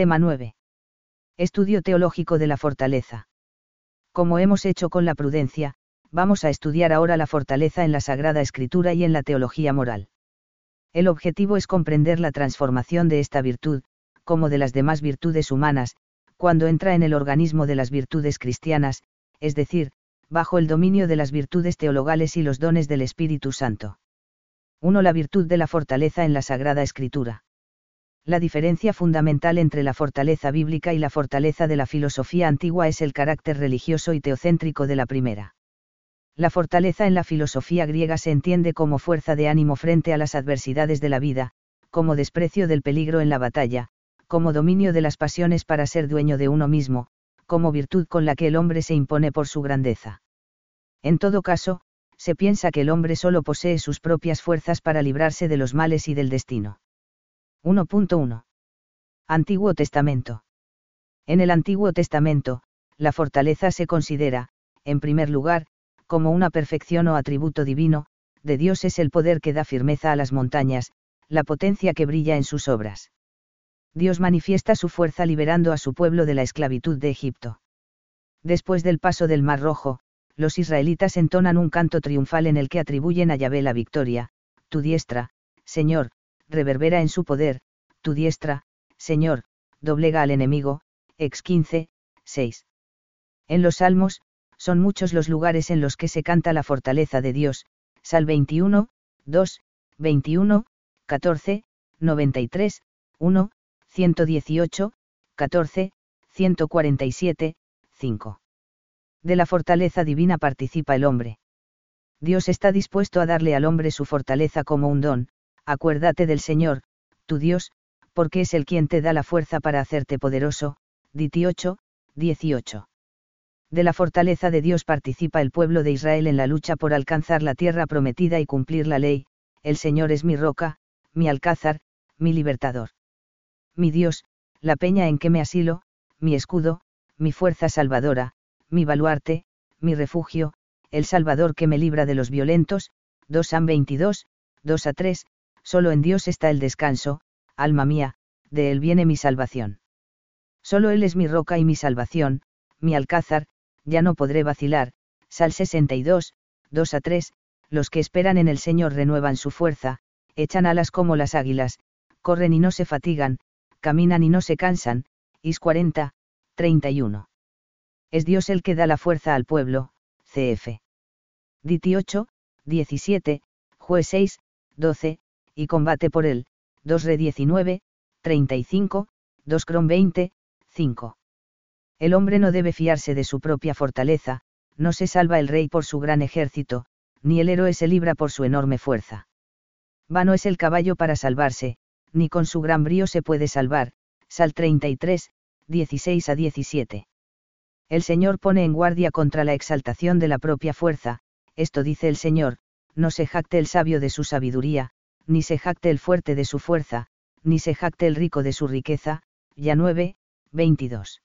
Tema 9. Estudio teológico de la fortaleza. Como hemos hecho con la prudencia, vamos a estudiar ahora la fortaleza en la Sagrada Escritura y en la teología moral. El objetivo es comprender la transformación de esta virtud, como de las demás virtudes humanas, cuando entra en el organismo de las virtudes cristianas, es decir, bajo el dominio de las virtudes teologales y los dones del Espíritu Santo. 1. La virtud de la fortaleza en la Sagrada Escritura. La diferencia fundamental entre la fortaleza bíblica y la fortaleza de la filosofía antigua es el carácter religioso y teocéntrico de la primera. La fortaleza en la filosofía griega se entiende como fuerza de ánimo frente a las adversidades de la vida, como desprecio del peligro en la batalla, como dominio de las pasiones para ser dueño de uno mismo, como virtud con la que el hombre se impone por su grandeza. En todo caso, se piensa que el hombre solo posee sus propias fuerzas para librarse de los males y del destino. 1.1. Antiguo Testamento. En el Antiguo Testamento, la fortaleza se considera, en primer lugar, como una perfección o atributo divino, de Dios es el poder que da firmeza a las montañas, la potencia que brilla en sus obras. Dios manifiesta su fuerza liberando a su pueblo de la esclavitud de Egipto. Después del paso del Mar Rojo, los israelitas entonan un canto triunfal en el que atribuyen a Yahvé la victoria, tu diestra, Señor, reverbera en su poder, tu diestra, Señor, doblega al enemigo, ex 15, 6. En los Salmos, son muchos los lugares en los que se canta la fortaleza de Dios, Sal 21, 2, 21, 14, 93, 1, 118, 14, 147, 5. De la fortaleza divina participa el hombre. Dios está dispuesto a darle al hombre su fortaleza como un don, acuérdate del Señor, tu Dios, porque es el quien te da la fuerza para hacerte poderoso, 18, 18. De la fortaleza de Dios participa el pueblo de Israel en la lucha por alcanzar la tierra prometida y cumplir la ley, el Señor es mi roca, mi alcázar, mi libertador. Mi Dios, la peña en que me asilo, mi escudo, mi fuerza salvadora, mi baluarte, mi refugio, el Salvador que me libra de los violentos, 2 San 22, 2 a 3, solo en Dios está el descanso, alma mía, de Él viene mi salvación. Solo Él es mi roca y mi salvación, mi alcázar, ya no podré vacilar, Sal 62, 2 a 3, los que esperan en el Señor renuevan su fuerza, echan alas como las águilas, corren y no se fatigan, caminan y no se cansan, Is 40, 31. Es Dios el que da la fuerza al pueblo, cf. Diti 8, 17, Jue 6, 12, y combate por él, 2 Re 19, 35, 2 Cron 20, 5. El hombre no debe fiarse de su propia fortaleza, no se salva el rey por su gran ejército, ni el héroe se libra por su enorme fuerza. Vano es el caballo para salvarse, ni con su gran brío se puede salvar, Sal 33, 16 a 17. El Señor pone en guardia contra la exaltación de la propia fuerza, esto dice el Señor, no se jacte el sabio de su sabiduría, ni se jacte el fuerte de su fuerza, ni se jacte el rico de su riqueza, ya 9, 22.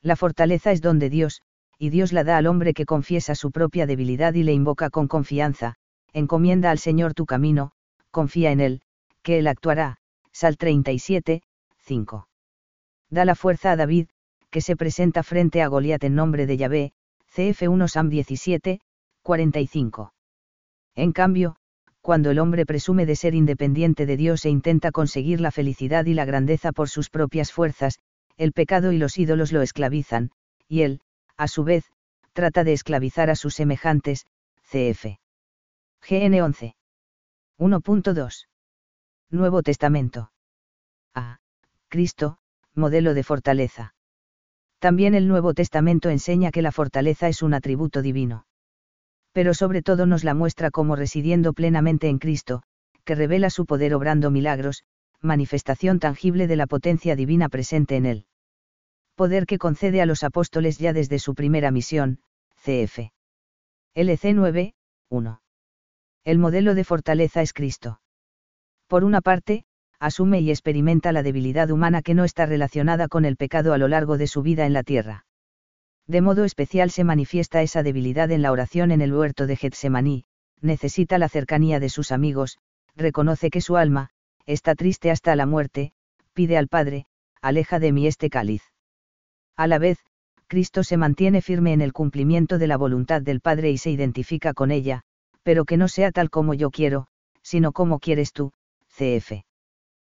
La fortaleza es don de Dios, y Dios la da al hombre que confiesa su propia debilidad y le invoca con confianza, encomienda al Señor tu camino, confía en Él, que Él actuará, Sal 37, 5. Da la fuerza a David, que se presenta frente a Goliat en nombre de Yahvé, CF1 Sam 17, 45. En cambio, cuando el hombre presume de ser independiente de Dios e intenta conseguir la felicidad y la grandeza por sus propias fuerzas, el pecado y los ídolos lo esclavizan, y él, a su vez, trata de esclavizar a sus semejantes, cf. GN 11. 1.2. Nuevo Testamento. A. Cristo, modelo de fortaleza. También el Nuevo Testamento enseña que la fortaleza es un atributo divino pero sobre todo nos la muestra como residiendo plenamente en Cristo, que revela su poder obrando milagros, manifestación tangible de la potencia divina presente en él. Poder que concede a los apóstoles ya desde su primera misión, cf. LC 9, 1. El modelo de fortaleza es Cristo. Por una parte, asume y experimenta la debilidad humana que no está relacionada con el pecado a lo largo de su vida en la tierra de modo especial se manifiesta esa debilidad en la oración en el huerto de Getsemaní, necesita la cercanía de sus amigos, reconoce que su alma, está triste hasta la muerte, pide al Padre, aleja de mí este cáliz. A la vez, Cristo se mantiene firme en el cumplimiento de la voluntad del Padre y se identifica con ella, pero que no sea tal como yo quiero, sino como quieres tú, cf.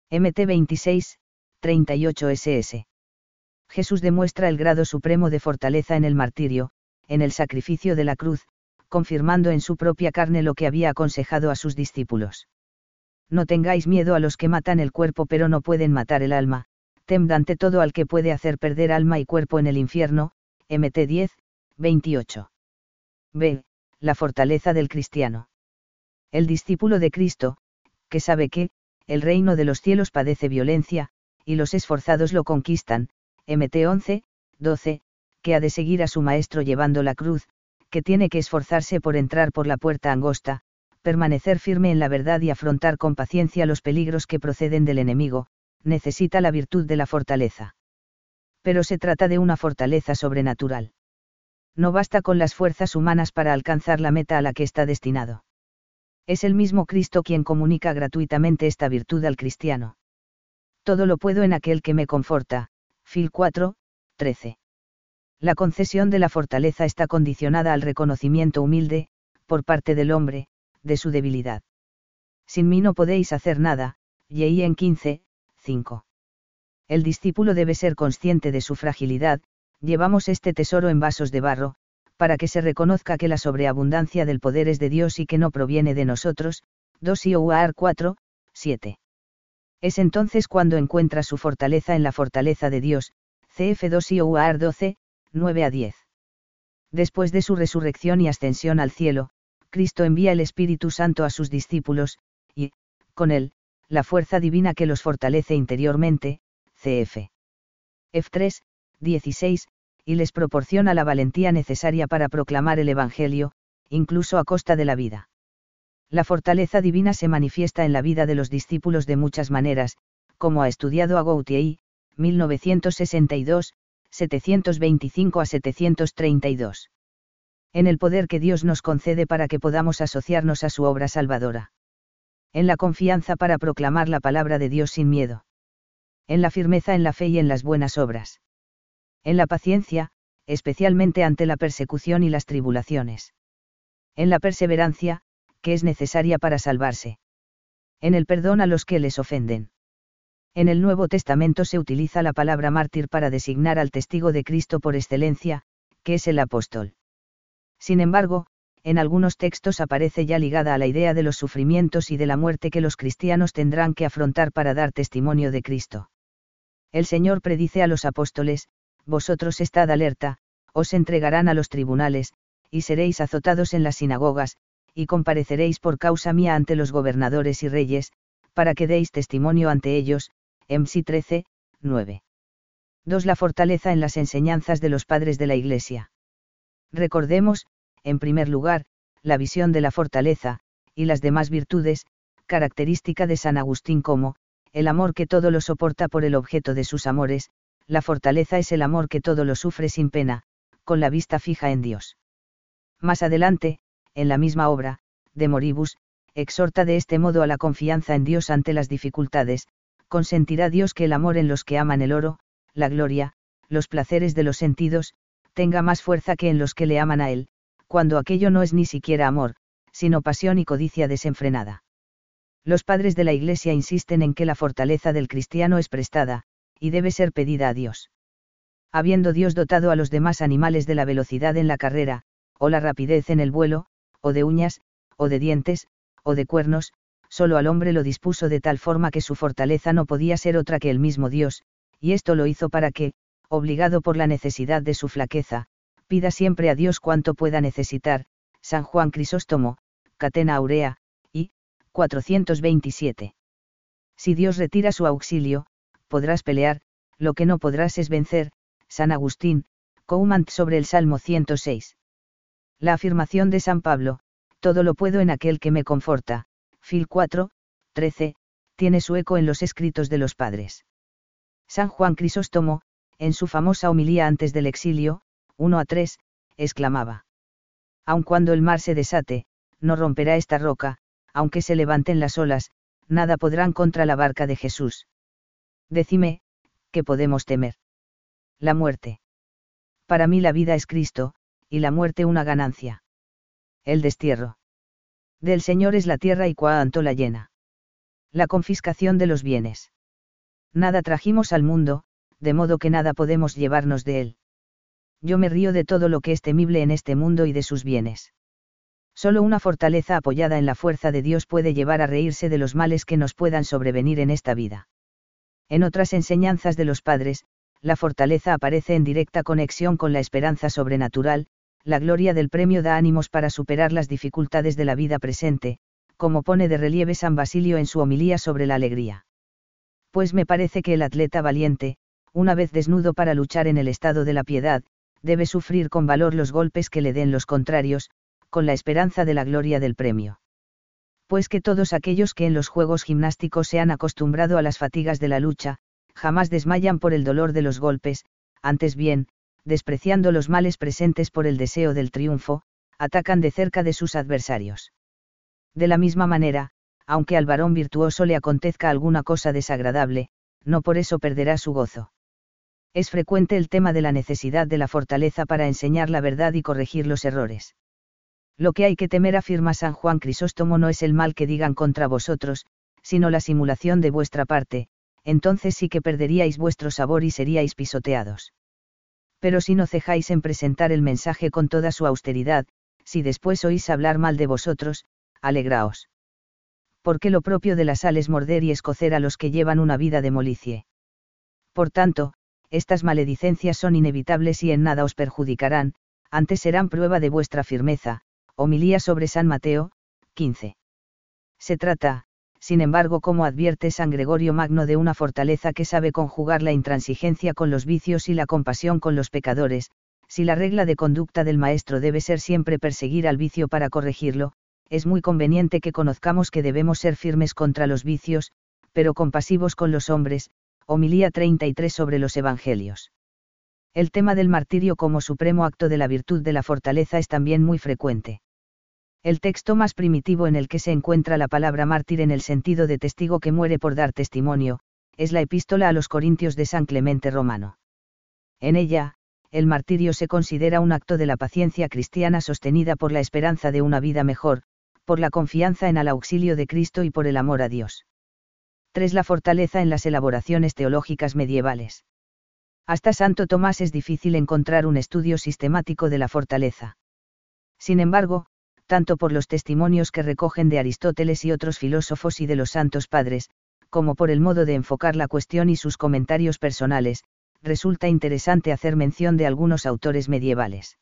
MT 26, 38 SS. Jesús demuestra el grado supremo de fortaleza en el martirio, en el sacrificio de la cruz, confirmando en su propia carne lo que había aconsejado a sus discípulos. No tengáis miedo a los que matan el cuerpo pero no pueden matar el alma, temed ante todo al que puede hacer perder alma y cuerpo en el infierno, MT 10, 28. B. La fortaleza del cristiano. El discípulo de Cristo, que sabe que, el reino de los cielos padece violencia, y los esforzados lo conquistan, MT 11, 12, que ha de seguir a su maestro llevando la cruz, que tiene que esforzarse por entrar por la puerta angosta, permanecer firme en la verdad y afrontar con paciencia los peligros que proceden del enemigo, necesita la virtud de la fortaleza. Pero se trata de una fortaleza sobrenatural. No basta con las fuerzas humanas para alcanzar la meta a la que está destinado. Es el mismo Cristo quien comunica gratuitamente esta virtud al cristiano. Todo lo puedo en aquel que me conforta. Fil 4, 13. La concesión de la fortaleza está condicionada al reconocimiento humilde, por parte del hombre, de su debilidad. Sin mí no podéis hacer nada, y en 15, 5. El discípulo debe ser consciente de su fragilidad, llevamos este tesoro en vasos de barro, para que se reconozca que la sobreabundancia del poder es de Dios y que no proviene de nosotros, 2 Ioar 4, 7. Es entonces cuando encuentra su fortaleza en la fortaleza de Dios, CF 2 Ioar 12, 9 a 10. Después de su resurrección y ascensión al cielo, Cristo envía el Espíritu Santo a sus discípulos, y, con él, la fuerza divina que los fortalece interiormente, cf. F3, 16, y les proporciona la valentía necesaria para proclamar el Evangelio, incluso a costa de la vida. La fortaleza divina se manifiesta en la vida de los discípulos de muchas maneras, como ha estudiado a Gautier, 1962, 725 a 732. En el poder que Dios nos concede para que podamos asociarnos a su obra salvadora. En la confianza para proclamar la palabra de Dios sin miedo. En la firmeza en la fe y en las buenas obras. En la paciencia, especialmente ante la persecución y las tribulaciones. En la perseverancia, que es necesaria para salvarse. En el perdón a los que les ofenden. En el Nuevo Testamento se utiliza la palabra mártir para designar al testigo de Cristo por excelencia, que es el apóstol. Sin embargo, en algunos textos aparece ya ligada a la idea de los sufrimientos y de la muerte que los cristianos tendrán que afrontar para dar testimonio de Cristo. El Señor predice a los apóstoles, vosotros estad alerta, os entregarán a los tribunales, y seréis azotados en las sinagogas, y compareceréis por causa mía ante los gobernadores y reyes, para que deis testimonio ante ellos, MC 13, 9. 2. La fortaleza en las enseñanzas de los padres de la Iglesia. Recordemos, en primer lugar, la visión de la fortaleza, y las demás virtudes, característica de San Agustín como, el amor que todo lo soporta por el objeto de sus amores, la fortaleza es el amor que todo lo sufre sin pena, con la vista fija en Dios. Más adelante, en la misma obra, de Moribus, exhorta de este modo a la confianza en Dios ante las dificultades, consentirá Dios que el amor en los que aman el oro, la gloria, los placeres de los sentidos, tenga más fuerza que en los que le aman a Él, cuando aquello no es ni siquiera amor, sino pasión y codicia desenfrenada. Los padres de la Iglesia insisten en que la fortaleza del cristiano es prestada, y debe ser pedida a Dios. Habiendo Dios dotado a los demás animales de la velocidad en la carrera, o la rapidez en el vuelo, o de uñas, o de dientes, o de cuernos, solo al hombre lo dispuso de tal forma que su fortaleza no podía ser otra que el mismo Dios, y esto lo hizo para que, obligado por la necesidad de su flaqueza, pida siempre a Dios cuanto pueda necesitar, San Juan Crisóstomo, Catena Aurea, y, 427. Si Dios retira su auxilio, podrás pelear, lo que no podrás es vencer, San Agustín, Coumant sobre el Salmo 106. La afirmación de San Pablo, todo lo puedo en aquel que me conforta, Fil 4, 13, tiene su eco en los escritos de los padres. San Juan Crisóstomo, en su famosa homilía antes del exilio, 1 a 3, exclamaba. Aun cuando el mar se desate, no romperá esta roca, aunque se levanten las olas, nada podrán contra la barca de Jesús. Decime, ¿qué podemos temer? La muerte. Para mí la vida es Cristo, y la muerte una ganancia. El destierro. Del Señor es la tierra y cuánto la llena. La confiscación de los bienes. Nada trajimos al mundo, de modo que nada podemos llevarnos de él. Yo me río de todo lo que es temible en este mundo y de sus bienes. Solo una fortaleza apoyada en la fuerza de Dios puede llevar a reírse de los males que nos puedan sobrevenir en esta vida. En otras enseñanzas de los padres, la fortaleza aparece en directa conexión con la esperanza sobrenatural, la gloria del premio da ánimos para superar las dificultades de la vida presente, como pone de relieve San Basilio en su homilía sobre la alegría. Pues me parece que el atleta valiente, una vez desnudo para luchar en el estado de la piedad, debe sufrir con valor los golpes que le den los contrarios, con la esperanza de la gloria del premio. Pues que todos aquellos que en los juegos gimnásticos se han acostumbrado a las fatigas de la lucha, jamás desmayan por el dolor de los golpes, antes bien, despreciando los males presentes por el deseo del triunfo, atacan de cerca de sus adversarios. De la misma manera, aunque al varón virtuoso le acontezca alguna cosa desagradable, no por eso perderá su gozo. Es frecuente el tema de la necesidad de la fortaleza para enseñar la verdad y corregir los errores. Lo que hay que temer, afirma San Juan Crisóstomo, no es el mal que digan contra vosotros, sino la simulación de vuestra parte, entonces sí que perderíais vuestro sabor y seríais pisoteados. Pero si no cejáis en presentar el mensaje con toda su austeridad, si después oís hablar mal de vosotros, alegraos. Porque lo propio de la sal es morder y escocer a los que llevan una vida de molicie. Por tanto, estas maledicencias son inevitables y en nada os perjudicarán, antes serán prueba de vuestra firmeza, Homilía sobre San Mateo, 15. Se trata, sin embargo, como advierte San Gregorio Magno, de una fortaleza que sabe conjugar la intransigencia con los vicios y la compasión con los pecadores, si la regla de conducta del maestro debe ser siempre perseguir al vicio para corregirlo, es muy conveniente que conozcamos que debemos ser firmes contra los vicios, pero compasivos con los hombres, homilía 33 sobre los Evangelios. El tema del martirio como supremo acto de la virtud de la fortaleza es también muy frecuente. El texto más primitivo en el que se encuentra la palabra mártir en el sentido de testigo que muere por dar testimonio, es la epístola a los Corintios de San Clemente Romano. En ella, el martirio se considera un acto de la paciencia cristiana sostenida por la esperanza de una vida mejor, por la confianza en el auxilio de Cristo y por el amor a Dios. 3. La fortaleza en las elaboraciones teológicas medievales. Hasta Santo Tomás es difícil encontrar un estudio sistemático de la fortaleza. Sin embargo, tanto por los testimonios que recogen de Aristóteles y otros filósofos y de los santos padres, como por el modo de enfocar la cuestión y sus comentarios personales, resulta interesante hacer mención de algunos autores medievales.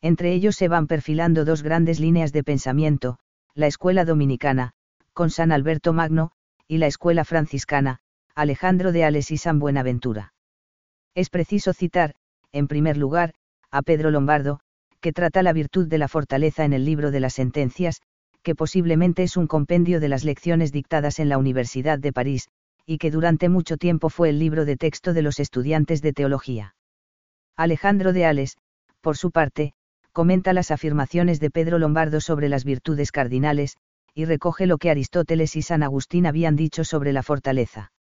Entre ellos se van perfilando dos grandes líneas de pensamiento, la escuela dominicana, con San Alberto Magno, y la escuela franciscana, Alejandro de Ales y San Buenaventura. Es preciso citar, en primer lugar, a Pedro Lombardo, que trata la virtud de la fortaleza en el libro de las sentencias, que posiblemente es un compendio de las lecciones dictadas en la Universidad de París, y que durante mucho tiempo fue el libro de texto de los estudiantes de teología. Alejandro de Ales, por su parte, comenta las afirmaciones de Pedro Lombardo sobre las virtudes cardinales, y recoge lo que Aristóteles y San Agustín habían dicho sobre la fortaleza.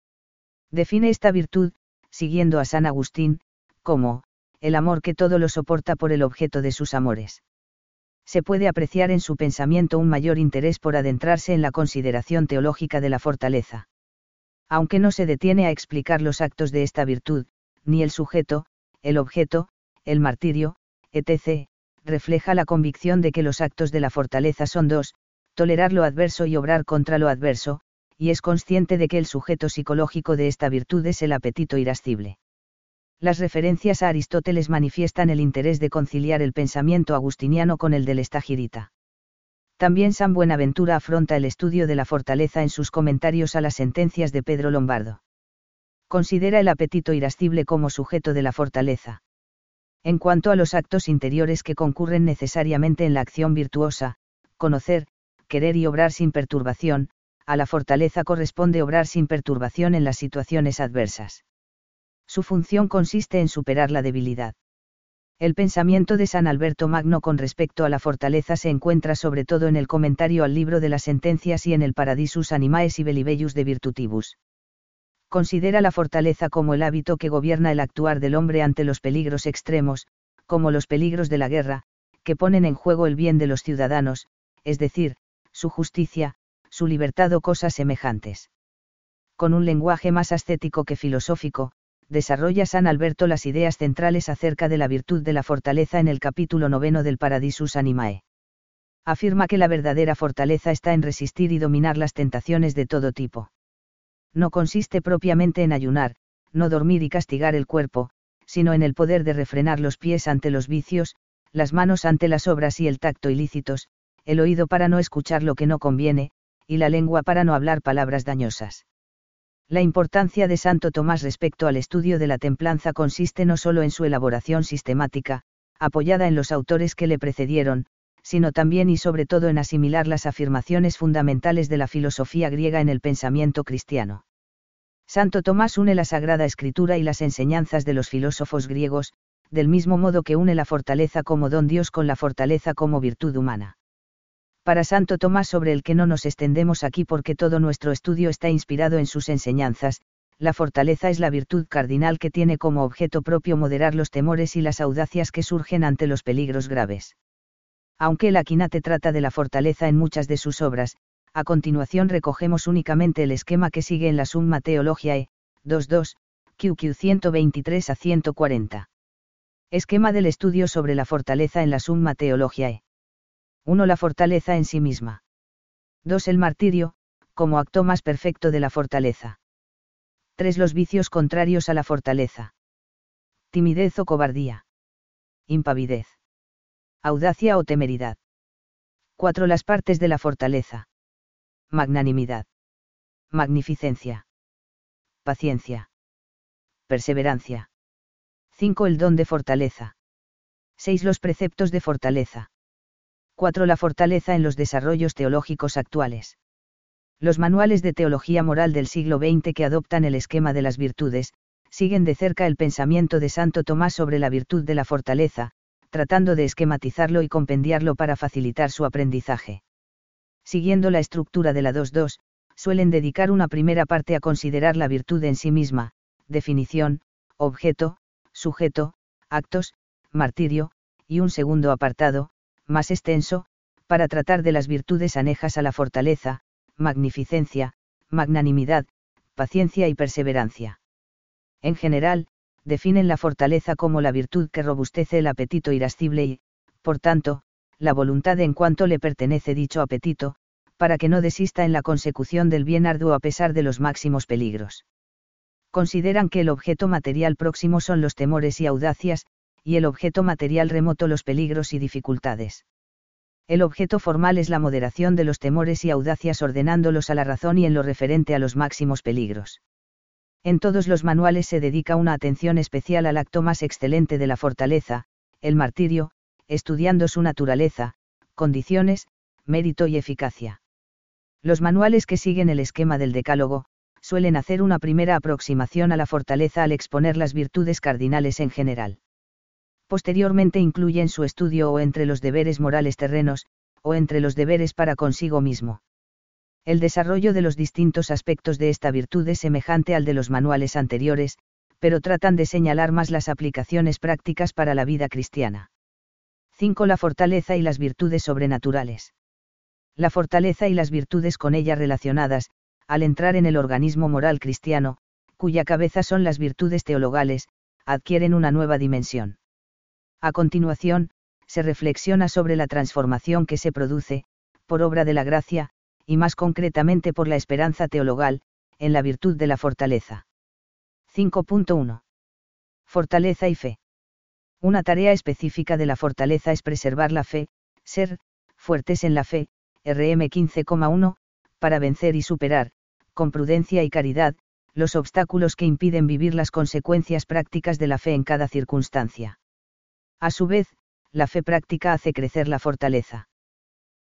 Define esta virtud, siguiendo a San Agustín, como, el amor que todo lo soporta por el objeto de sus amores. Se puede apreciar en su pensamiento un mayor interés por adentrarse en la consideración teológica de la fortaleza. Aunque no se detiene a explicar los actos de esta virtud, ni el sujeto, el objeto, el martirio, etc., refleja la convicción de que los actos de la fortaleza son dos, tolerar lo adverso y obrar contra lo adverso, y es consciente de que el sujeto psicológico de esta virtud es el apetito irascible. Las referencias a Aristóteles manifiestan el interés de conciliar el pensamiento agustiniano con el del estagirita. También San Buenaventura afronta el estudio de la fortaleza en sus comentarios a las sentencias de Pedro Lombardo. Considera el apetito irascible como sujeto de la fortaleza. En cuanto a los actos interiores que concurren necesariamente en la acción virtuosa, conocer, querer y obrar sin perturbación, a la fortaleza corresponde obrar sin perturbación en las situaciones adversas. Su función consiste en superar la debilidad. El pensamiento de San Alberto Magno con respecto a la fortaleza se encuentra sobre todo en el comentario al libro de las sentencias y en el Paradisus Animae y Belibellus de Virtutibus. Considera la fortaleza como el hábito que gobierna el actuar del hombre ante los peligros extremos, como los peligros de la guerra, que ponen en juego el bien de los ciudadanos, es decir, su justicia, su libertad o cosas semejantes. Con un lenguaje más ascético que filosófico, desarrolla San Alberto las ideas centrales acerca de la virtud de la fortaleza en el capítulo noveno del Paradisus Animae. Afirma que la verdadera fortaleza está en resistir y dominar las tentaciones de todo tipo. No consiste propiamente en ayunar, no dormir y castigar el cuerpo, sino en el poder de refrenar los pies ante los vicios, las manos ante las obras y el tacto ilícitos, el oído para no escuchar lo que no conviene, y la lengua para no hablar palabras dañosas. La importancia de Santo Tomás respecto al estudio de la templanza consiste no solo en su elaboración sistemática, apoyada en los autores que le precedieron, sino también y sobre todo en asimilar las afirmaciones fundamentales de la filosofía griega en el pensamiento cristiano. Santo Tomás une la Sagrada Escritura y las enseñanzas de los filósofos griegos, del mismo modo que une la fortaleza como don Dios con la fortaleza como virtud humana para Santo Tomás sobre el que no nos extendemos aquí porque todo nuestro estudio está inspirado en sus enseñanzas, la fortaleza es la virtud cardinal que tiene como objeto propio moderar los temores y las audacias que surgen ante los peligros graves. Aunque el Aquinate trata de la fortaleza en muchas de sus obras, a continuación recogemos únicamente el esquema que sigue en la Summa Theologiae, 2.2, QQ 123 a 140. Esquema del estudio sobre la fortaleza en la Summa Theologiae. 1. La fortaleza en sí misma. 2. El martirio, como acto más perfecto de la fortaleza. 3. Los vicios contrarios a la fortaleza. Timidez o cobardía. Impavidez. Audacia o temeridad. 4. Las partes de la fortaleza. Magnanimidad. Magnificencia. Paciencia. Perseverancia. 5. El don de fortaleza. 6. Los preceptos de fortaleza. 4. La fortaleza en los desarrollos teológicos actuales. Los manuales de teología moral del siglo XX que adoptan el esquema de las virtudes, siguen de cerca el pensamiento de Santo Tomás sobre la virtud de la fortaleza, tratando de esquematizarlo y compendiarlo para facilitar su aprendizaje. Siguiendo la estructura de la 2.2, suelen dedicar una primera parte a considerar la virtud en sí misma, definición, objeto, sujeto, actos, martirio, y un segundo apartado, más extenso, para tratar de las virtudes anejas a la fortaleza, magnificencia, magnanimidad, paciencia y perseverancia. En general, definen la fortaleza como la virtud que robustece el apetito irascible y, por tanto, la voluntad en cuanto le pertenece dicho apetito, para que no desista en la consecución del bien arduo a pesar de los máximos peligros. Consideran que el objeto material próximo son los temores y audacias, y el objeto material remoto los peligros y dificultades. El objeto formal es la moderación de los temores y audacias ordenándolos a la razón y en lo referente a los máximos peligros. En todos los manuales se dedica una atención especial al acto más excelente de la fortaleza, el martirio, estudiando su naturaleza, condiciones, mérito y eficacia. Los manuales que siguen el esquema del decálogo, suelen hacer una primera aproximación a la fortaleza al exponer las virtudes cardinales en general posteriormente incluyen su estudio o entre los deberes morales terrenos, o entre los deberes para consigo mismo. El desarrollo de los distintos aspectos de esta virtud es semejante al de los manuales anteriores, pero tratan de señalar más las aplicaciones prácticas para la vida cristiana. 5. La fortaleza y las virtudes sobrenaturales. La fortaleza y las virtudes con ella relacionadas, al entrar en el organismo moral cristiano, cuya cabeza son las virtudes teologales, adquieren una nueva dimensión. A continuación, se reflexiona sobre la transformación que se produce, por obra de la gracia, y más concretamente por la esperanza teologal, en la virtud de la fortaleza. 5.1. Fortaleza y fe. Una tarea específica de la fortaleza es preservar la fe, ser, fuertes en la fe, RM 15,1, para vencer y superar, con prudencia y caridad, los obstáculos que impiden vivir las consecuencias prácticas de la fe en cada circunstancia. A su vez, la fe práctica hace crecer la fortaleza.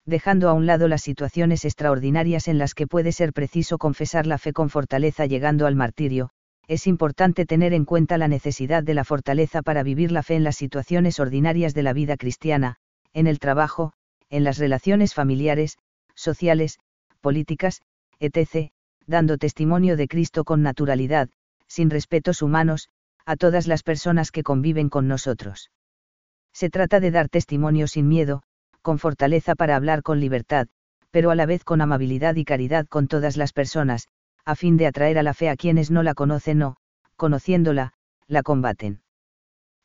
Dejando a un lado las situaciones extraordinarias en las que puede ser preciso confesar la fe con fortaleza llegando al martirio, es importante tener en cuenta la necesidad de la fortaleza para vivir la fe en las situaciones ordinarias de la vida cristiana, en el trabajo, en las relaciones familiares, sociales, políticas, etc., dando testimonio de Cristo con naturalidad, sin respetos humanos, a todas las personas que conviven con nosotros. Se trata de dar testimonio sin miedo, con fortaleza para hablar con libertad, pero a la vez con amabilidad y caridad con todas las personas, a fin de atraer a la fe a quienes no la conocen o, conociéndola, la combaten.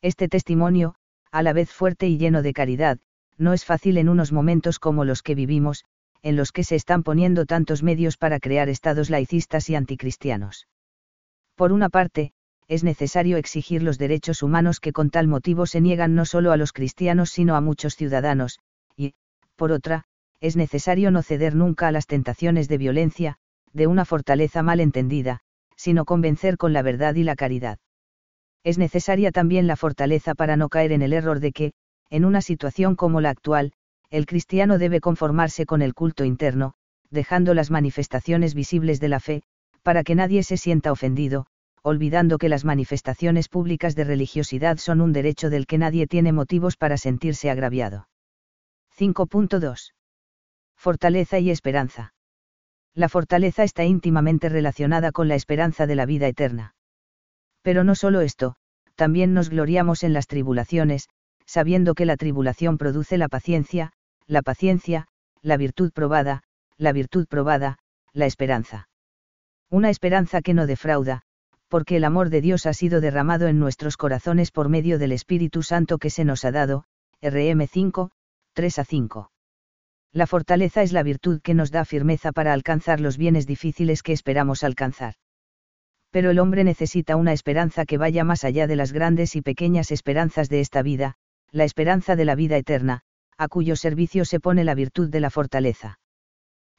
Este testimonio, a la vez fuerte y lleno de caridad, no es fácil en unos momentos como los que vivimos, en los que se están poniendo tantos medios para crear estados laicistas y anticristianos. Por una parte, es necesario exigir los derechos humanos que con tal motivo se niegan no solo a los cristianos sino a muchos ciudadanos, y, por otra, es necesario no ceder nunca a las tentaciones de violencia, de una fortaleza mal entendida, sino convencer con la verdad y la caridad. Es necesaria también la fortaleza para no caer en el error de que, en una situación como la actual, el cristiano debe conformarse con el culto interno, dejando las manifestaciones visibles de la fe, para que nadie se sienta ofendido, olvidando que las manifestaciones públicas de religiosidad son un derecho del que nadie tiene motivos para sentirse agraviado. 5.2. Fortaleza y esperanza. La fortaleza está íntimamente relacionada con la esperanza de la vida eterna. Pero no solo esto, también nos gloriamos en las tribulaciones, sabiendo que la tribulación produce la paciencia, la paciencia, la virtud probada, la virtud probada, la esperanza. Una esperanza que no defrauda, porque el amor de Dios ha sido derramado en nuestros corazones por medio del Espíritu Santo que se nos ha dado, RM 5, 3 a 5. La fortaleza es la virtud que nos da firmeza para alcanzar los bienes difíciles que esperamos alcanzar. Pero el hombre necesita una esperanza que vaya más allá de las grandes y pequeñas esperanzas de esta vida, la esperanza de la vida eterna, a cuyo servicio se pone la virtud de la fortaleza.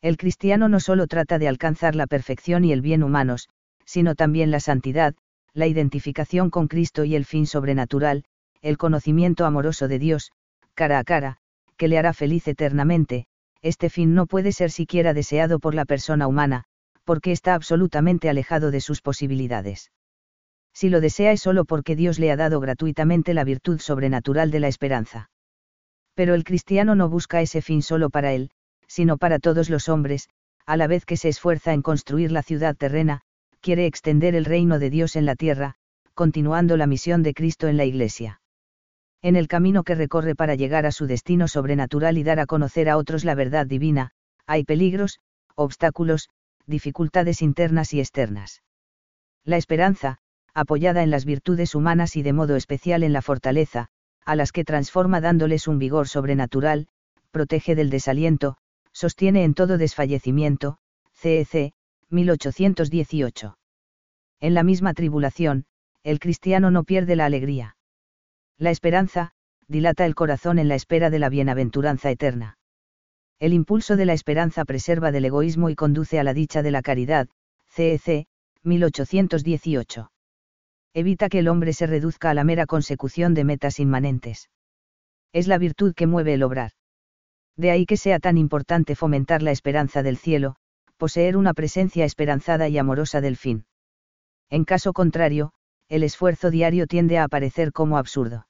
El cristiano no solo trata de alcanzar la perfección y el bien humanos, sino también la santidad, la identificación con Cristo y el fin sobrenatural, el conocimiento amoroso de Dios, cara a cara, que le hará feliz eternamente, este fin no puede ser siquiera deseado por la persona humana, porque está absolutamente alejado de sus posibilidades. Si lo desea es solo porque Dios le ha dado gratuitamente la virtud sobrenatural de la esperanza. Pero el cristiano no busca ese fin solo para él, sino para todos los hombres, a la vez que se esfuerza en construir la ciudad terrena, quiere extender el reino de Dios en la tierra, continuando la misión de Cristo en la Iglesia. En el camino que recorre para llegar a su destino sobrenatural y dar a conocer a otros la verdad divina, hay peligros, obstáculos, dificultades internas y externas. La esperanza, apoyada en las virtudes humanas y de modo especial en la fortaleza, a las que transforma dándoles un vigor sobrenatural, protege del desaliento, sostiene en todo desfallecimiento, CEC, 1818. En la misma tribulación, el cristiano no pierde la alegría. La esperanza, dilata el corazón en la espera de la bienaventuranza eterna. El impulso de la esperanza preserva del egoísmo y conduce a la dicha de la caridad, CEC, 1818. Evita que el hombre se reduzca a la mera consecución de metas inmanentes. Es la virtud que mueve el obrar. De ahí que sea tan importante fomentar la esperanza del cielo, poseer una presencia esperanzada y amorosa del fin. En caso contrario, el esfuerzo diario tiende a aparecer como absurdo.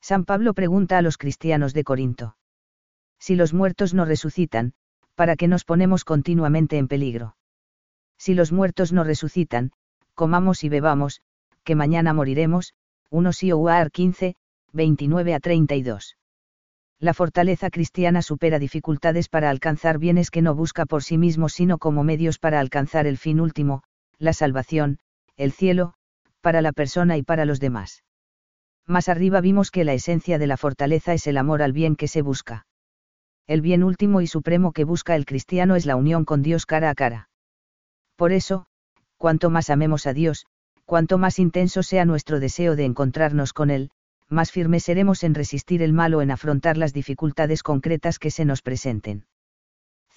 San Pablo pregunta a los cristianos de Corinto. Si los muertos no resucitan, ¿para qué nos ponemos continuamente en peligro? Si los muertos no resucitan, comamos y bebamos, que mañana moriremos, 1 Sioar 15, 29 a 32 la fortaleza cristiana supera dificultades para alcanzar bienes que no busca por sí mismo sino como medios para alcanzar el fin último, la salvación, el cielo, para la persona y para los demás. Más arriba vimos que la esencia de la fortaleza es el amor al bien que se busca. El bien último y supremo que busca el cristiano es la unión con Dios cara a cara. Por eso, cuanto más amemos a Dios, cuanto más intenso sea nuestro deseo de encontrarnos con Él, más firmes seremos en resistir el mal o en afrontar las dificultades concretas que se nos presenten.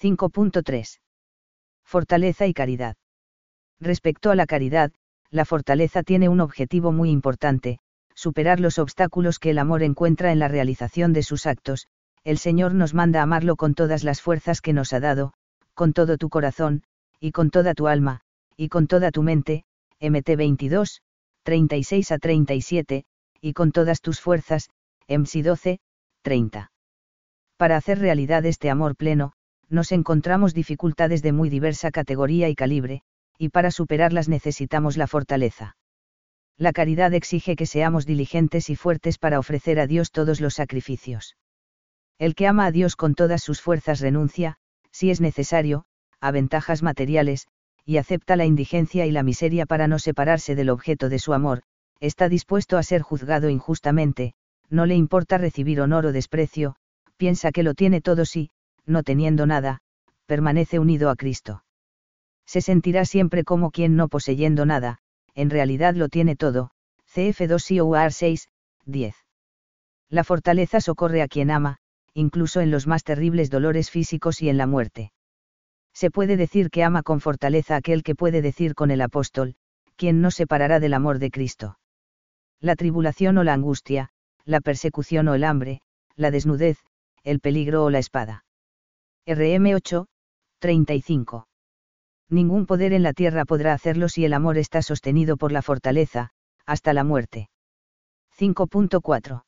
5.3. Fortaleza y caridad. Respecto a la caridad, la fortaleza tiene un objetivo muy importante, superar los obstáculos que el amor encuentra en la realización de sus actos, el Señor nos manda amarlo con todas las fuerzas que nos ha dado, con todo tu corazón, y con toda tu alma, y con toda tu mente, MT 22, 36 a 37, y con todas tus fuerzas, MC 12, 30. Para hacer realidad este amor pleno, nos encontramos dificultades de muy diversa categoría y calibre, y para superarlas necesitamos la fortaleza. La caridad exige que seamos diligentes y fuertes para ofrecer a Dios todos los sacrificios. El que ama a Dios con todas sus fuerzas renuncia, si es necesario, a ventajas materiales, y acepta la indigencia y la miseria para no separarse del objeto de su amor, está dispuesto a ser juzgado injustamente, no le importa recibir honor o desprecio, piensa que lo tiene todo si, no teniendo nada, permanece unido a Cristo. Se sentirá siempre como quien no poseyendo nada, en realidad lo tiene todo, CF2 COAR 6, 10. La fortaleza socorre a quien ama, incluso en los más terribles dolores físicos y en la muerte. Se puede decir que ama con fortaleza aquel que puede decir con el apóstol, quien no separará del amor de Cristo. La tribulación o la angustia, la persecución o el hambre, la desnudez, el peligro o la espada. RM 8, 35. Ningún poder en la tierra podrá hacerlo si el amor está sostenido por la fortaleza, hasta la muerte. 5.4.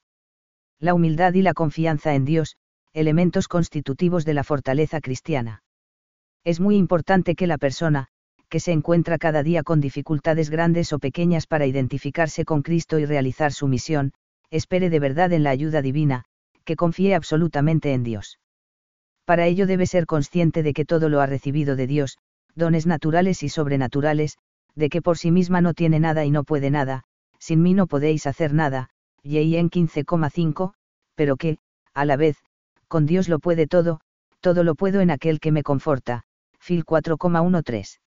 La humildad y la confianza en Dios, elementos constitutivos de la fortaleza cristiana. Es muy importante que la persona, que se encuentra cada día con dificultades grandes o pequeñas para identificarse con Cristo y realizar su misión, espere de verdad en la ayuda divina, que confíe absolutamente en Dios. Para ello debe ser consciente de que todo lo ha recibido de Dios, dones naturales y sobrenaturales, de que por sí misma no tiene nada y no puede nada, sin mí no podéis hacer nada, y en 15,5, pero que, a la vez, con Dios lo puede todo, todo lo puedo en aquel que me conforta, Phil 4,13.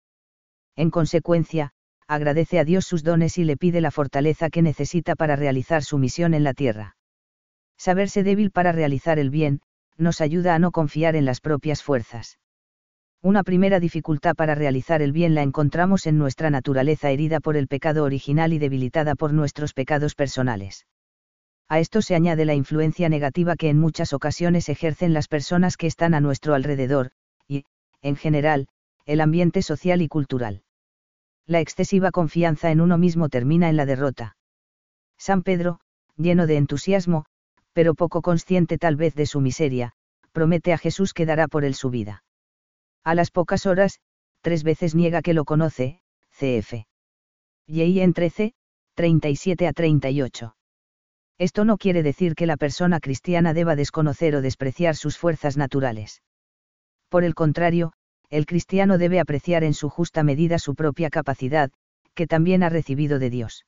En consecuencia, agradece a Dios sus dones y le pide la fortaleza que necesita para realizar su misión en la tierra. Saberse débil para realizar el bien, nos ayuda a no confiar en las propias fuerzas. Una primera dificultad para realizar el bien la encontramos en nuestra naturaleza herida por el pecado original y debilitada por nuestros pecados personales. A esto se añade la influencia negativa que en muchas ocasiones ejercen las personas que están a nuestro alrededor, y, en general, el ambiente social y cultural. La excesiva confianza en uno mismo termina en la derrota. San Pedro, lleno de entusiasmo, pero poco consciente tal vez de su miseria, promete a Jesús que dará por él su vida. A las pocas horas, tres veces niega que lo conoce, cf. Y en 13, 37 a 38. Esto no quiere decir que la persona cristiana deba desconocer o despreciar sus fuerzas naturales. Por el contrario, el cristiano debe apreciar en su justa medida su propia capacidad, que también ha recibido de Dios.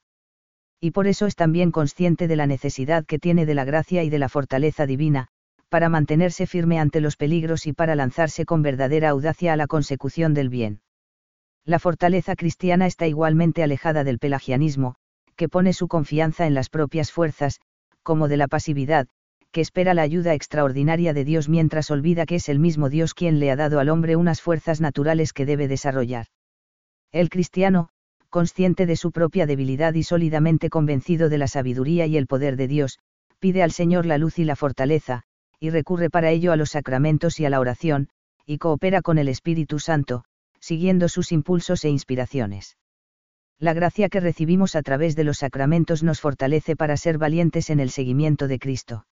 Y por eso es también consciente de la necesidad que tiene de la gracia y de la fortaleza divina, para mantenerse firme ante los peligros y para lanzarse con verdadera audacia a la consecución del bien. La fortaleza cristiana está igualmente alejada del pelagianismo, que pone su confianza en las propias fuerzas, como de la pasividad, que espera la ayuda extraordinaria de Dios mientras olvida que es el mismo Dios quien le ha dado al hombre unas fuerzas naturales que debe desarrollar. El cristiano, consciente de su propia debilidad y sólidamente convencido de la sabiduría y el poder de Dios, pide al Señor la luz y la fortaleza, y recurre para ello a los sacramentos y a la oración, y coopera con el Espíritu Santo, siguiendo sus impulsos e inspiraciones. La gracia que recibimos a través de los sacramentos nos fortalece para ser valientes en el seguimiento de Cristo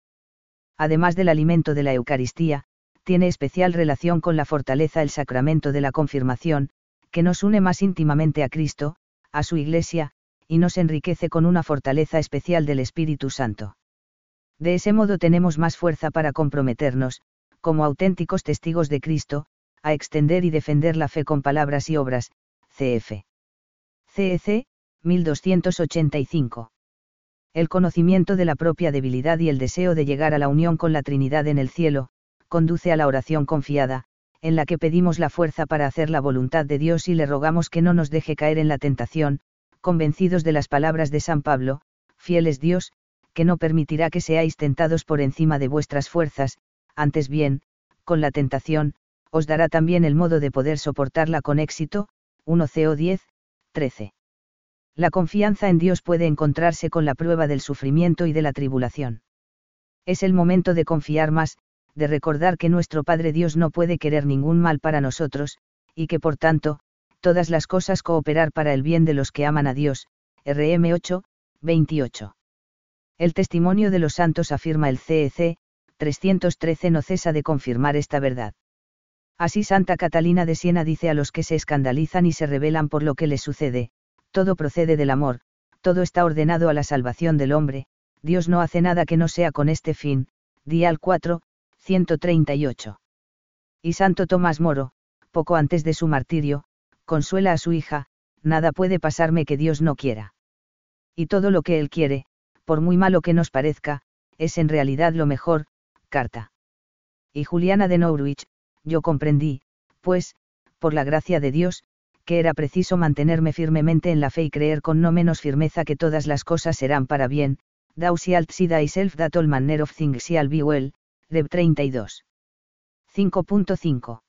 además del alimento de la Eucaristía, tiene especial relación con la fortaleza el sacramento de la confirmación, que nos une más íntimamente a Cristo, a su Iglesia, y nos enriquece con una fortaleza especial del Espíritu Santo. De ese modo tenemos más fuerza para comprometernos, como auténticos testigos de Cristo, a extender y defender la fe con palabras y obras, cf. CEC, 1285 el conocimiento de la propia debilidad y el deseo de llegar a la unión con la Trinidad en el cielo, conduce a la oración confiada, en la que pedimos la fuerza para hacer la voluntad de Dios y le rogamos que no nos deje caer en la tentación, convencidos de las palabras de San Pablo, fiel es Dios, que no permitirá que seáis tentados por encima de vuestras fuerzas, antes bien, con la tentación, os dará también el modo de poder soportarla con éxito, 1 CO 10, 13. La confianza en Dios puede encontrarse con la prueba del sufrimiento y de la tribulación. Es el momento de confiar más, de recordar que nuestro Padre Dios no puede querer ningún mal para nosotros, y que por tanto, todas las cosas cooperar para el bien de los que aman a Dios. RM 8, 28. El testimonio de los santos afirma el CEC, 313 no cesa de confirmar esta verdad. Así Santa Catalina de Siena dice a los que se escandalizan y se rebelan por lo que les sucede, todo procede del amor, todo está ordenado a la salvación del hombre, Dios no hace nada que no sea con este fin, Dial 4, 138. Y Santo Tomás Moro, poco antes de su martirio, consuela a su hija, nada puede pasarme que Dios no quiera. Y todo lo que Él quiere, por muy malo que nos parezca, es en realidad lo mejor, carta. Y Juliana de Norwich, yo comprendí, pues, por la gracia de Dios, que era preciso mantenerme firmemente en la fe y creer con no menos firmeza que todas las cosas serán para bien, thou shalt see thyself that all manner of things shall be well, Deb 32. 5.5.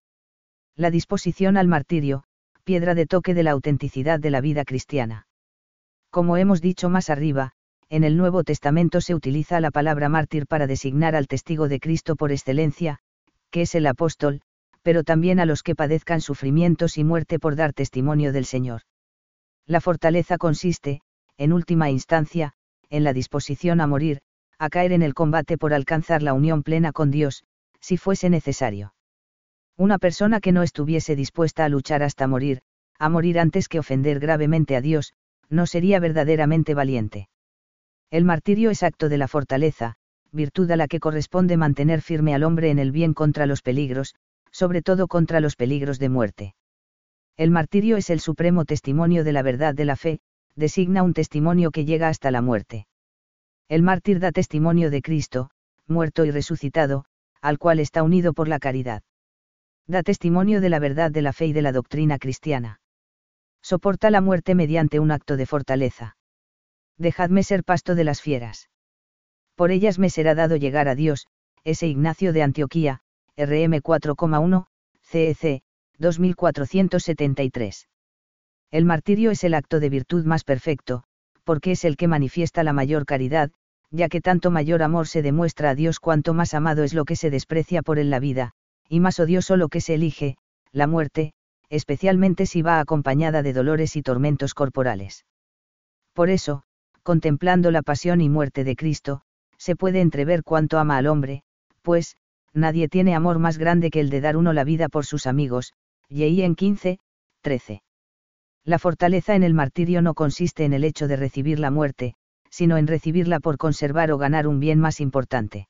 La disposición al martirio, piedra de toque de la autenticidad de la vida cristiana. Como hemos dicho más arriba, en el Nuevo Testamento se utiliza la palabra mártir para designar al testigo de Cristo por excelencia, que es el apóstol, pero también a los que padezcan sufrimientos y muerte por dar testimonio del Señor. La fortaleza consiste, en última instancia, en la disposición a morir, a caer en el combate por alcanzar la unión plena con Dios, si fuese necesario. Una persona que no estuviese dispuesta a luchar hasta morir, a morir antes que ofender gravemente a Dios, no sería verdaderamente valiente. El martirio es acto de la fortaleza, virtud a la que corresponde mantener firme al hombre en el bien contra los peligros, sobre todo contra los peligros de muerte. El martirio es el supremo testimonio de la verdad de la fe, designa un testimonio que llega hasta la muerte. El mártir da testimonio de Cristo, muerto y resucitado, al cual está unido por la caridad. Da testimonio de la verdad de la fe y de la doctrina cristiana. Soporta la muerte mediante un acto de fortaleza. Dejadme ser pasto de las fieras. Por ellas me será dado llegar a Dios, ese Ignacio de Antioquía, RM 4,1, CEC, 2473. El martirio es el acto de virtud más perfecto, porque es el que manifiesta la mayor caridad, ya que tanto mayor amor se demuestra a Dios cuanto más amado es lo que se desprecia por él la vida, y más odioso lo que se elige, la muerte, especialmente si va acompañada de dolores y tormentos corporales. Por eso, contemplando la pasión y muerte de Cristo, se puede entrever cuánto ama al hombre, pues, nadie tiene amor más grande que el de dar uno la vida por sus amigos, y en 15, 13. La fortaleza en el martirio no consiste en el hecho de recibir la muerte, sino en recibirla por conservar o ganar un bien más importante.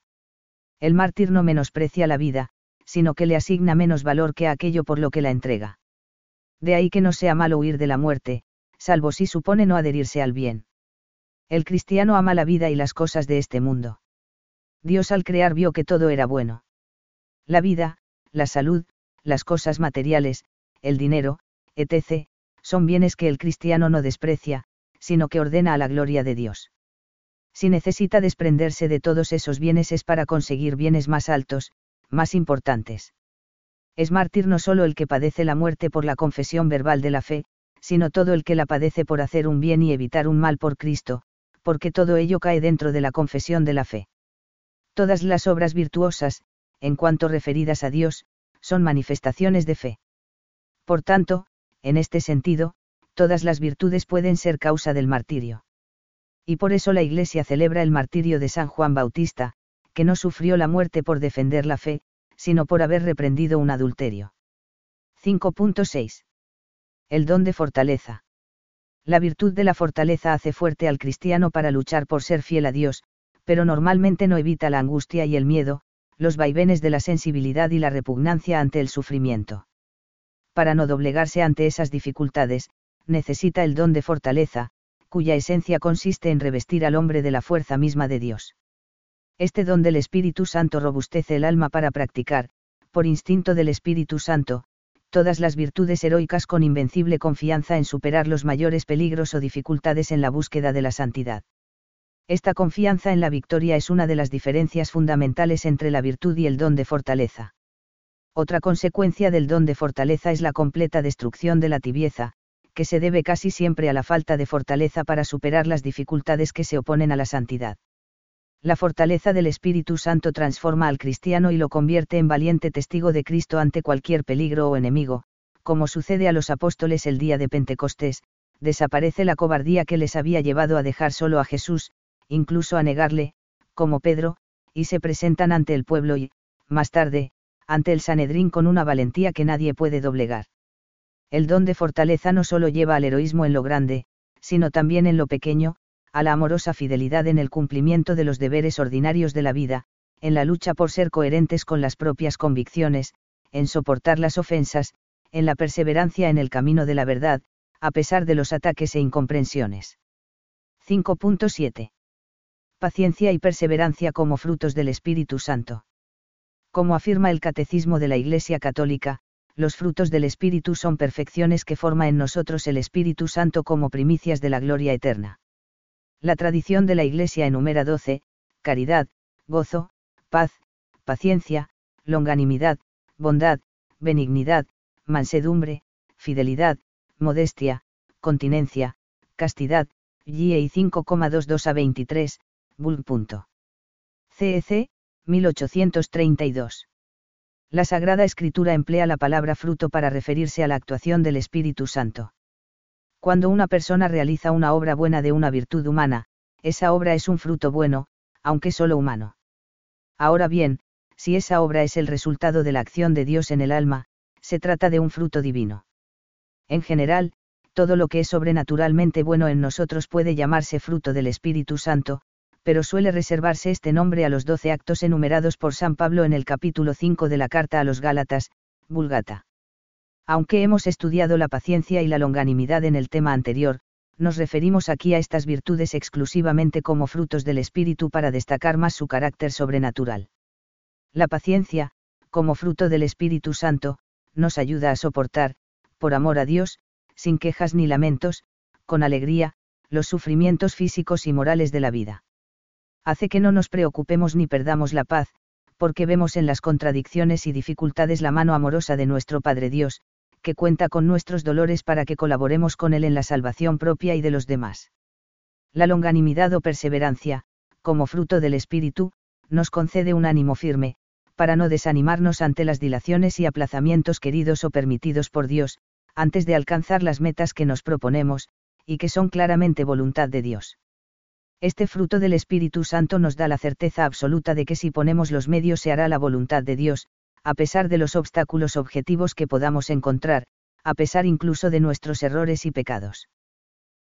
El mártir no menosprecia la vida, sino que le asigna menos valor que aquello por lo que la entrega. De ahí que no sea malo huir de la muerte, salvo si supone no adherirse al bien. El cristiano ama la vida y las cosas de este mundo. Dios al crear vio que todo era bueno. La vida, la salud, las cosas materiales, el dinero, etc., son bienes que el cristiano no desprecia, sino que ordena a la gloria de Dios. Si necesita desprenderse de todos esos bienes es para conseguir bienes más altos, más importantes. Es mártir no solo el que padece la muerte por la confesión verbal de la fe, sino todo el que la padece por hacer un bien y evitar un mal por Cristo, porque todo ello cae dentro de la confesión de la fe. Todas las obras virtuosas, en cuanto referidas a Dios, son manifestaciones de fe. Por tanto, en este sentido, todas las virtudes pueden ser causa del martirio. Y por eso la Iglesia celebra el martirio de San Juan Bautista, que no sufrió la muerte por defender la fe, sino por haber reprendido un adulterio. 5.6. El don de fortaleza. La virtud de la fortaleza hace fuerte al cristiano para luchar por ser fiel a Dios, pero normalmente no evita la angustia y el miedo, los vaivenes de la sensibilidad y la repugnancia ante el sufrimiento. Para no doblegarse ante esas dificultades, necesita el don de fortaleza, cuya esencia consiste en revestir al hombre de la fuerza misma de Dios. Este don del Espíritu Santo robustece el alma para practicar, por instinto del Espíritu Santo, todas las virtudes heroicas con invencible confianza en superar los mayores peligros o dificultades en la búsqueda de la santidad. Esta confianza en la victoria es una de las diferencias fundamentales entre la virtud y el don de fortaleza. Otra consecuencia del don de fortaleza es la completa destrucción de la tibieza, que se debe casi siempre a la falta de fortaleza para superar las dificultades que se oponen a la santidad. La fortaleza del Espíritu Santo transforma al cristiano y lo convierte en valiente testigo de Cristo ante cualquier peligro o enemigo, como sucede a los apóstoles el día de Pentecostés, desaparece la cobardía que les había llevado a dejar solo a Jesús, incluso a negarle, como Pedro, y se presentan ante el pueblo y, más tarde, ante el Sanedrín con una valentía que nadie puede doblegar. El don de fortaleza no solo lleva al heroísmo en lo grande, sino también en lo pequeño, a la amorosa fidelidad en el cumplimiento de los deberes ordinarios de la vida, en la lucha por ser coherentes con las propias convicciones, en soportar las ofensas, en la perseverancia en el camino de la verdad, a pesar de los ataques e incomprensiones. 5.7. Paciencia y perseverancia como frutos del Espíritu Santo. Como afirma el Catecismo de la Iglesia Católica, los frutos del Espíritu son perfecciones que forma en nosotros el Espíritu Santo como primicias de la gloria eterna. La tradición de la Iglesia enumera doce, caridad, gozo, paz, paciencia, longanimidad, bondad, benignidad, mansedumbre, fidelidad, modestia, continencia, castidad, y 5,22 a 23, Bull. CEC, 1832. La Sagrada Escritura emplea la palabra fruto para referirse a la actuación del Espíritu Santo. Cuando una persona realiza una obra buena de una virtud humana, esa obra es un fruto bueno, aunque solo humano. Ahora bien, si esa obra es el resultado de la acción de Dios en el alma, se trata de un fruto divino. En general, todo lo que es sobrenaturalmente bueno en nosotros puede llamarse fruto del Espíritu Santo, pero suele reservarse este nombre a los doce actos enumerados por San Pablo en el capítulo 5 de la carta a los Gálatas, Vulgata. Aunque hemos estudiado la paciencia y la longanimidad en el tema anterior, nos referimos aquí a estas virtudes exclusivamente como frutos del Espíritu para destacar más su carácter sobrenatural. La paciencia, como fruto del Espíritu Santo, nos ayuda a soportar, por amor a Dios, sin quejas ni lamentos, con alegría, los sufrimientos físicos y morales de la vida hace que no nos preocupemos ni perdamos la paz, porque vemos en las contradicciones y dificultades la mano amorosa de nuestro Padre Dios, que cuenta con nuestros dolores para que colaboremos con Él en la salvación propia y de los demás. La longanimidad o perseverancia, como fruto del Espíritu, nos concede un ánimo firme, para no desanimarnos ante las dilaciones y aplazamientos queridos o permitidos por Dios, antes de alcanzar las metas que nos proponemos, y que son claramente voluntad de Dios. Este fruto del Espíritu Santo nos da la certeza absoluta de que si ponemos los medios se hará la voluntad de Dios, a pesar de los obstáculos objetivos que podamos encontrar, a pesar incluso de nuestros errores y pecados.